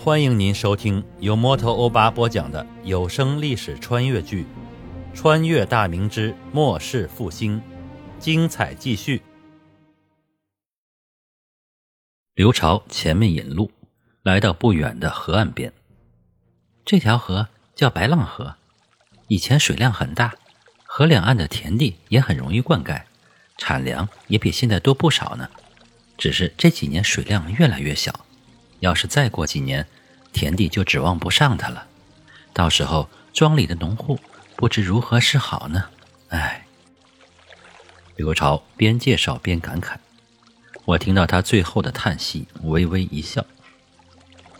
欢迎您收听由摩托欧巴播讲的有声历史穿越剧《穿越大明之末世复兴》，精彩继续。刘朝前面引路，来到不远的河岸边。这条河叫白浪河，以前水量很大，河两岸的田地也很容易灌溉，产粮也比现在多不少呢。只是这几年水量越来越小。要是再过几年，田地就指望不上他了。到时候庄里的农户不知如何是好呢？唉。刘朝边介绍边感慨，我听到他最后的叹息，微微一笑。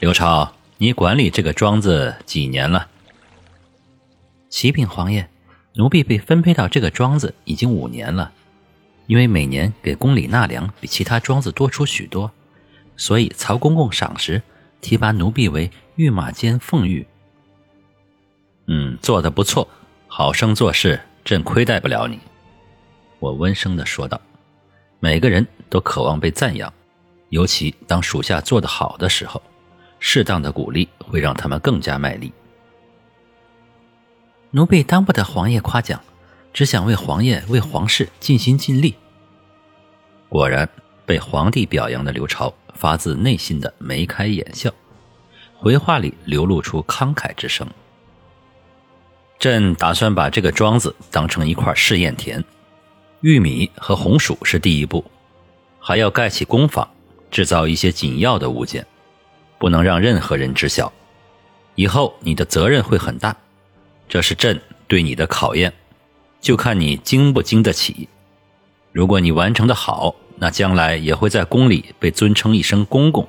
刘朝，你管理这个庄子几年了？启禀皇爷，奴婢被分配到这个庄子已经五年了。因为每年给宫里纳粮比其他庄子多出许多。所以曹公公赏识，提拔奴婢为御马监奉御。嗯，做得不错，好生做事，朕亏待不了你。我温声的说道。每个人都渴望被赞扬，尤其当属下做得好的时候，适当的鼓励会让他们更加卖力。奴婢当不得皇爷夸奖，只想为皇爷、为皇室尽心尽力。果然，被皇帝表扬的刘朝。发自内心的眉开眼笑，回话里流露出慷慨之声。朕打算把这个庄子当成一块试验田，玉米和红薯是第一步，还要盖起工坊，制造一些紧要的物件，不能让任何人知晓。以后你的责任会很大，这是朕对你的考验，就看你经不经得起。如果你完成的好，那将来也会在宫里被尊称一声公公。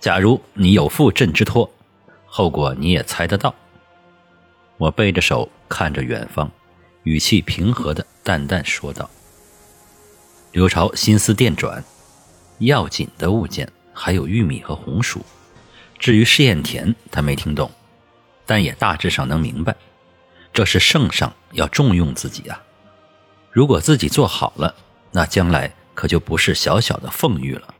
假如你有负朕之托，后果你也猜得到。我背着手看着远方，语气平和的淡淡说道。刘朝心思电转，要紧的物件还有玉米和红薯。至于试验田，他没听懂，但也大致上能明白，这是圣上要重用自己啊。如果自己做好了，那将来。可就不是小小的凤玉了。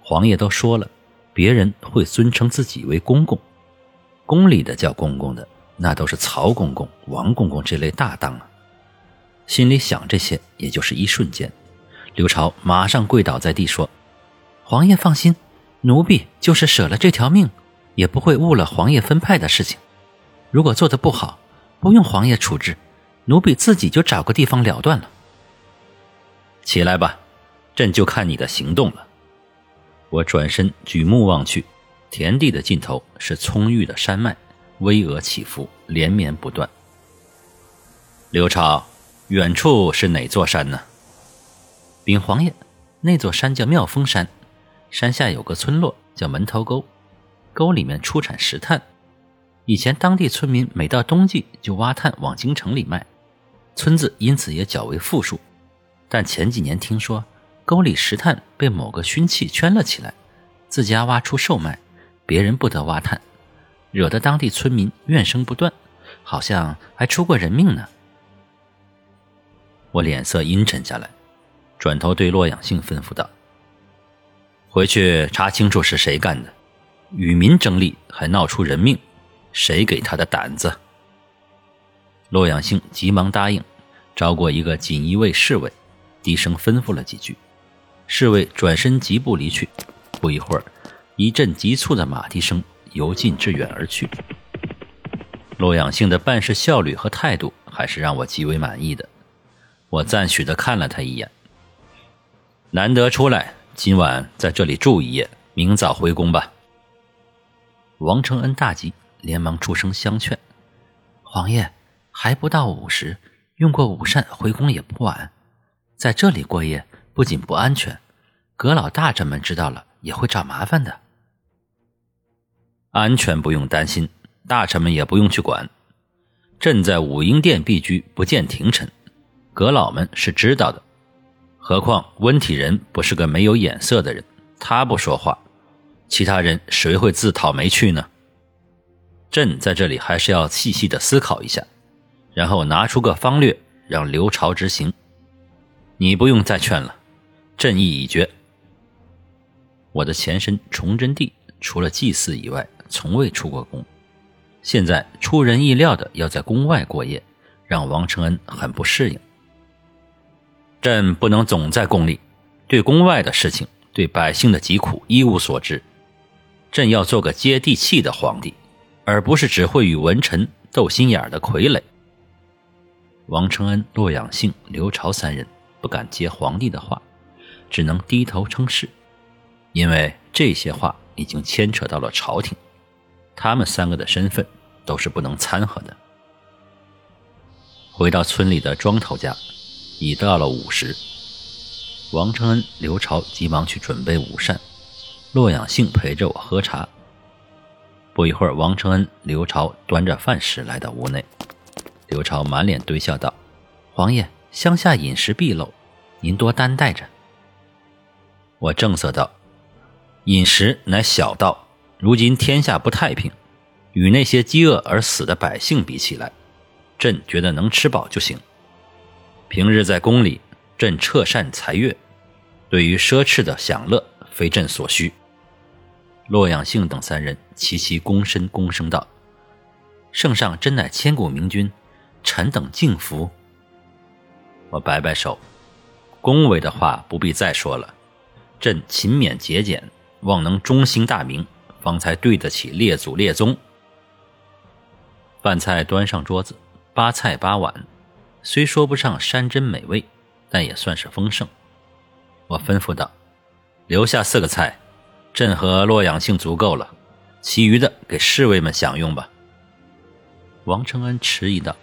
皇爷都说了，别人会尊称自己为公公，宫里的叫公公的，那都是曹公公、王公公这类大当啊。心里想这些，也就是一瞬间，刘朝马上跪倒在地说：“皇爷放心，奴婢就是舍了这条命，也不会误了皇爷分派的事情。如果做的不好，不用皇爷处置，奴婢自己就找个地方了断了。”起来吧，朕就看你的行动了。我转身举目望去，田地的尽头是葱郁的山脉，巍峨起伏，连绵不断。刘超，远处是哪座山呢？禀皇爷，那座山叫妙峰山，山下有个村落叫门头沟，沟里面出产石炭。以前当地村民每到冬季就挖炭往京城里卖，村子因此也较为富庶。但前几年听说沟里石炭被某个熏气圈了起来，自家挖出售卖，别人不得挖炭，惹得当地村民怨声不断，好像还出过人命呢。我脸色阴沉下来，转头对洛阳兴吩咐道：“回去查清楚是谁干的，与民争利还闹出人命，谁给他的胆子？”洛阳兴急忙答应，招过一个锦衣卫侍卫。低声吩咐了几句，侍卫转身疾步离去。不一会儿，一阵急促的马蹄声由近至远而去。洛阳兴的办事效率和态度还是让我极为满意的。我赞许的看了他一眼。难得出来，今晚在这里住一夜，明早回宫吧。王承恩大急，连忙出声相劝：“皇爷，还不到午时，用过午膳回宫也不晚。”在这里过夜不仅不安全，阁老大臣们知道了也会找麻烦的。安全不用担心，大臣们也不用去管。朕在武英殿避居，不见廷臣，阁老们是知道的。何况温体仁不是个没有眼色的人，他不说话，其他人谁会自讨没趣呢？朕在这里还是要细细的思考一下，然后拿出个方略，让刘朝执行。你不用再劝了，朕意已决。我的前身崇祯帝除了祭祀以外，从未出过宫。现在出人意料的要在宫外过夜，让王承恩很不适应。朕不能总在宫里，对宫外的事情，对百姓的疾苦一无所知。朕要做个接地气的皇帝，而不是只会与文臣斗心眼的傀儡。王承恩、洛阳性、刘朝三人不敢接皇帝的话，只能低头称是，因为这些话已经牵扯到了朝廷，他们三个的身份都是不能掺和的。回到村里的庄头家。已到了午时，王承恩、刘朝急忙去准备午膳，洛阳杏陪着我喝茶。不一会儿，王承恩、刘朝端着饭食来到屋内。刘朝满脸堆笑道：“王爷，乡下饮食弊陋，您多担待着。”我正色道：“饮食乃小道，如今天下不太平，与那些饥饿而死的百姓比起来，朕觉得能吃饱就行。”平日在宫里，朕彻善财悦，对于奢侈的享乐，非朕所需。洛阳性等三人齐齐躬身躬声道：“圣上真乃千古明君，臣等敬服。”我摆摆手，恭维的话不必再说了。朕勤勉节俭，望能中兴大明，方才对得起列祖列宗。饭菜端上桌子，八菜八碗。虽说不上山珍美味，但也算是丰盛。我吩咐道：“留下四个菜，朕和洛阳性足够了，其余的给侍卫们享用吧。”王承恩迟疑道：“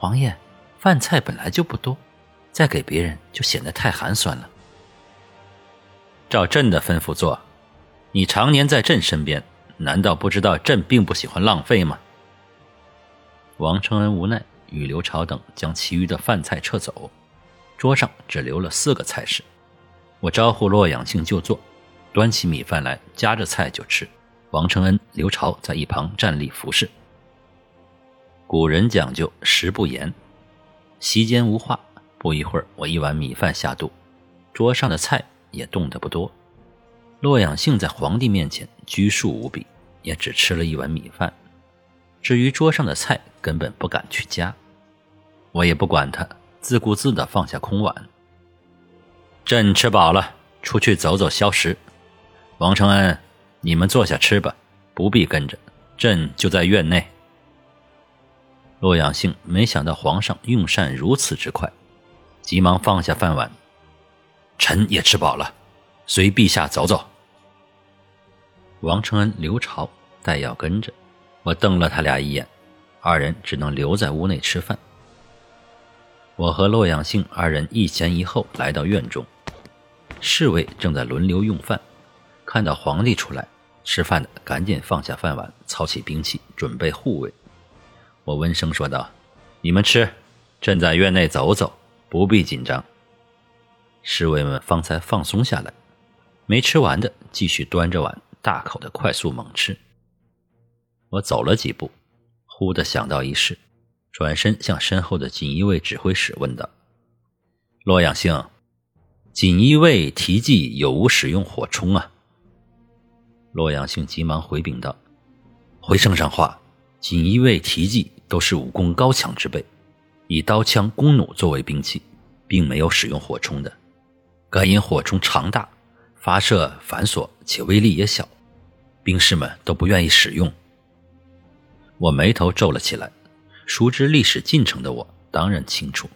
王爷，饭菜本来就不多，再给别人就显得太寒酸了。照朕的吩咐做，你常年在朕身边，难道不知道朕并不喜欢浪费吗？”王承恩无奈。与刘朝等将其余的饭菜撤走，桌上只留了四个菜式。我招呼洛阳庆就坐，端起米饭来夹着菜就吃。王承恩、刘朝在一旁站立服侍。古人讲究食不言，席间无话。不一会儿，我一碗米饭下肚，桌上的菜也动得不多。洛阳性在皇帝面前拘束无比，也只吃了一碗米饭。至于桌上的菜，根本不敢去夹。我也不管他，自顾自地放下空碗。朕吃饱了，出去走走消食。王承恩，你们坐下吃吧，不必跟着，朕就在院内。洛阳兴没想到皇上用膳如此之快，急忙放下饭碗。臣也吃饱了，随陛下走走。王承恩、刘朝待要跟着，我瞪了他俩一眼，二人只能留在屋内吃饭。我和洛阳兴二人一前一后来到院中，侍卫正在轮流用饭。看到皇帝出来，吃饭的赶紧放下饭碗，操起兵器准备护卫。我温声说道：“你们吃，朕在院内走走，不必紧张。”侍卫们方才放松下来，没吃完的继续端着碗大口的快速猛吃。我走了几步，忽的想到一事。转身向身后的锦衣卫指挥使问道：“洛阳兴，锦衣卫提记有无使用火冲啊？”洛阳兴急忙回禀道：“回圣上话，锦衣卫提记都是武功高强之辈，以刀枪弓弩作为兵器，并没有使用火冲的。该因火冲长大，发射繁琐且威力也小，兵士们都不愿意使用。”我眉头皱了起来。熟知历史进程的我当然清楚，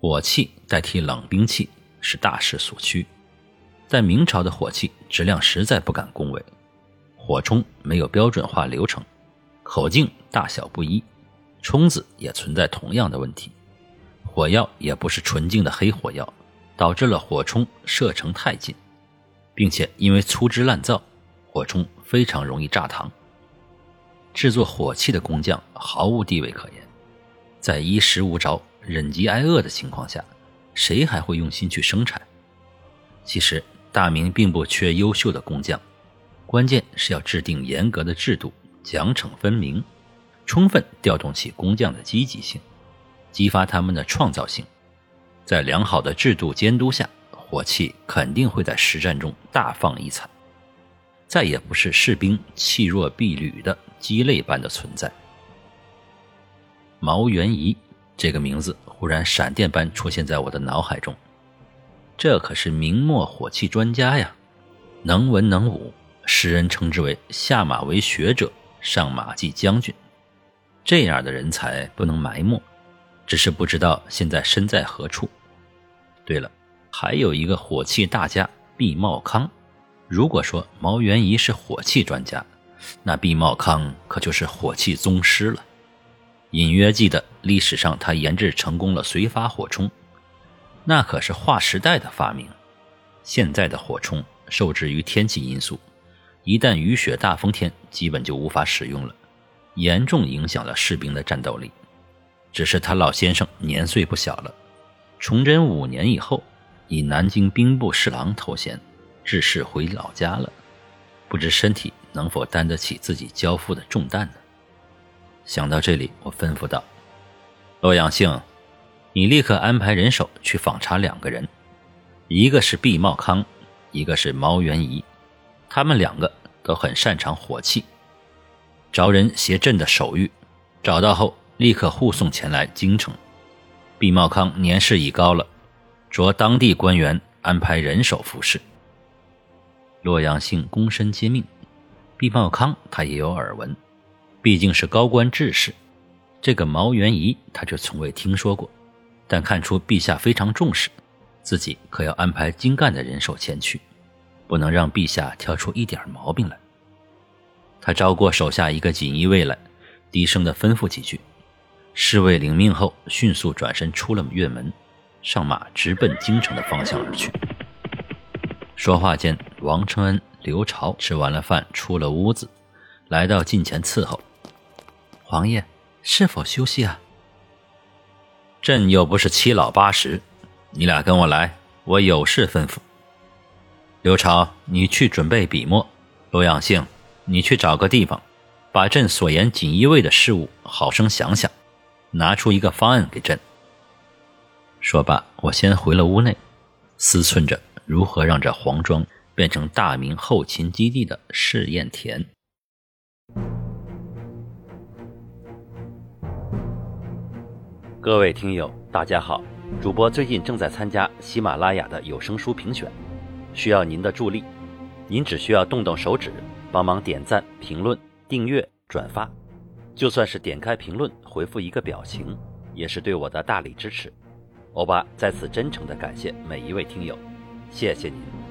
火器代替冷兵器是大势所趋，但明朝的火器质量实在不敢恭维。火冲没有标准化流程，口径大小不一，冲子也存在同样的问题。火药也不是纯净的黑火药，导致了火冲射程太近，并且因为粗制滥造，火冲非常容易炸膛。制作火器的工匠毫无地位可言，在衣食无着、忍饥挨饿的情况下，谁还会用心去生产？其实大明并不缺优秀的工匠，关键是要制定严格的制度，奖惩分明，充分调动起工匠的积极性，激发他们的创造性。在良好的制度监督下，火器肯定会在实战中大放异彩。再也不是士兵弃若敝履的鸡肋般的存在。毛元仪这个名字忽然闪电般出现在我的脑海中，这可是明末火器专家呀，能文能武，世人称之为下马为学者，上马即将军。这样的人才不能埋没，只是不知道现在身在何处。对了，还有一个火器大家毕茂康。如果说毛元仪是火器专家，那毕茂康可就是火器宗师了。隐约记得历史上他研制成功了随发火冲，那可是划时代的发明。现在的火冲受制于天气因素，一旦雨雪大风天，基本就无法使用了，严重影响了士兵的战斗力。只是他老先生年岁不小了，崇祯五年以后，以南京兵部侍郎头衔。致仕回老家了，不知身体能否担得起自己交付的重担呢？想到这里，我吩咐道：“洛阳兴，你立刻安排人手去访查两个人，一个是毕茂康，一个是毛元仪，他们两个都很擅长火器，着人携朕的手谕，找到后立刻护送前来京城。毕茂康年事已高了，着当地官员安排人手服侍。”洛阳兴躬身接命，毕茂康他也有耳闻，毕竟是高官志士。这个毛元仪他却从未听说过，但看出陛下非常重视，自己可要安排精干的人手前去，不能让陛下挑出一点毛病来。他招过手下一个锦衣卫来，低声的吩咐几句，侍卫领命后，迅速转身出了院门，上马直奔京城的方向而去。说话间，王承恩、刘朝吃完了饭，出了屋子，来到近前伺候。皇爷是否休息啊？朕又不是七老八十，你俩跟我来，我有事吩咐。刘朝，你去准备笔墨；罗养性，你去找个地方，把朕所言锦衣卫的事物好生想想，拿出一个方案给朕。说罢，我先回了屋内，思忖着。如何让这黄庄变成大明后勤基地的试验田？各位听友，大家好！主播最近正在参加喜马拉雅的有声书评选，需要您的助力。您只需要动动手指，帮忙点赞、评论、订阅、转发，就算是点开评论回复一个表情，也是对我的大力支持。欧巴在此真诚的感谢每一位听友。谢谢您。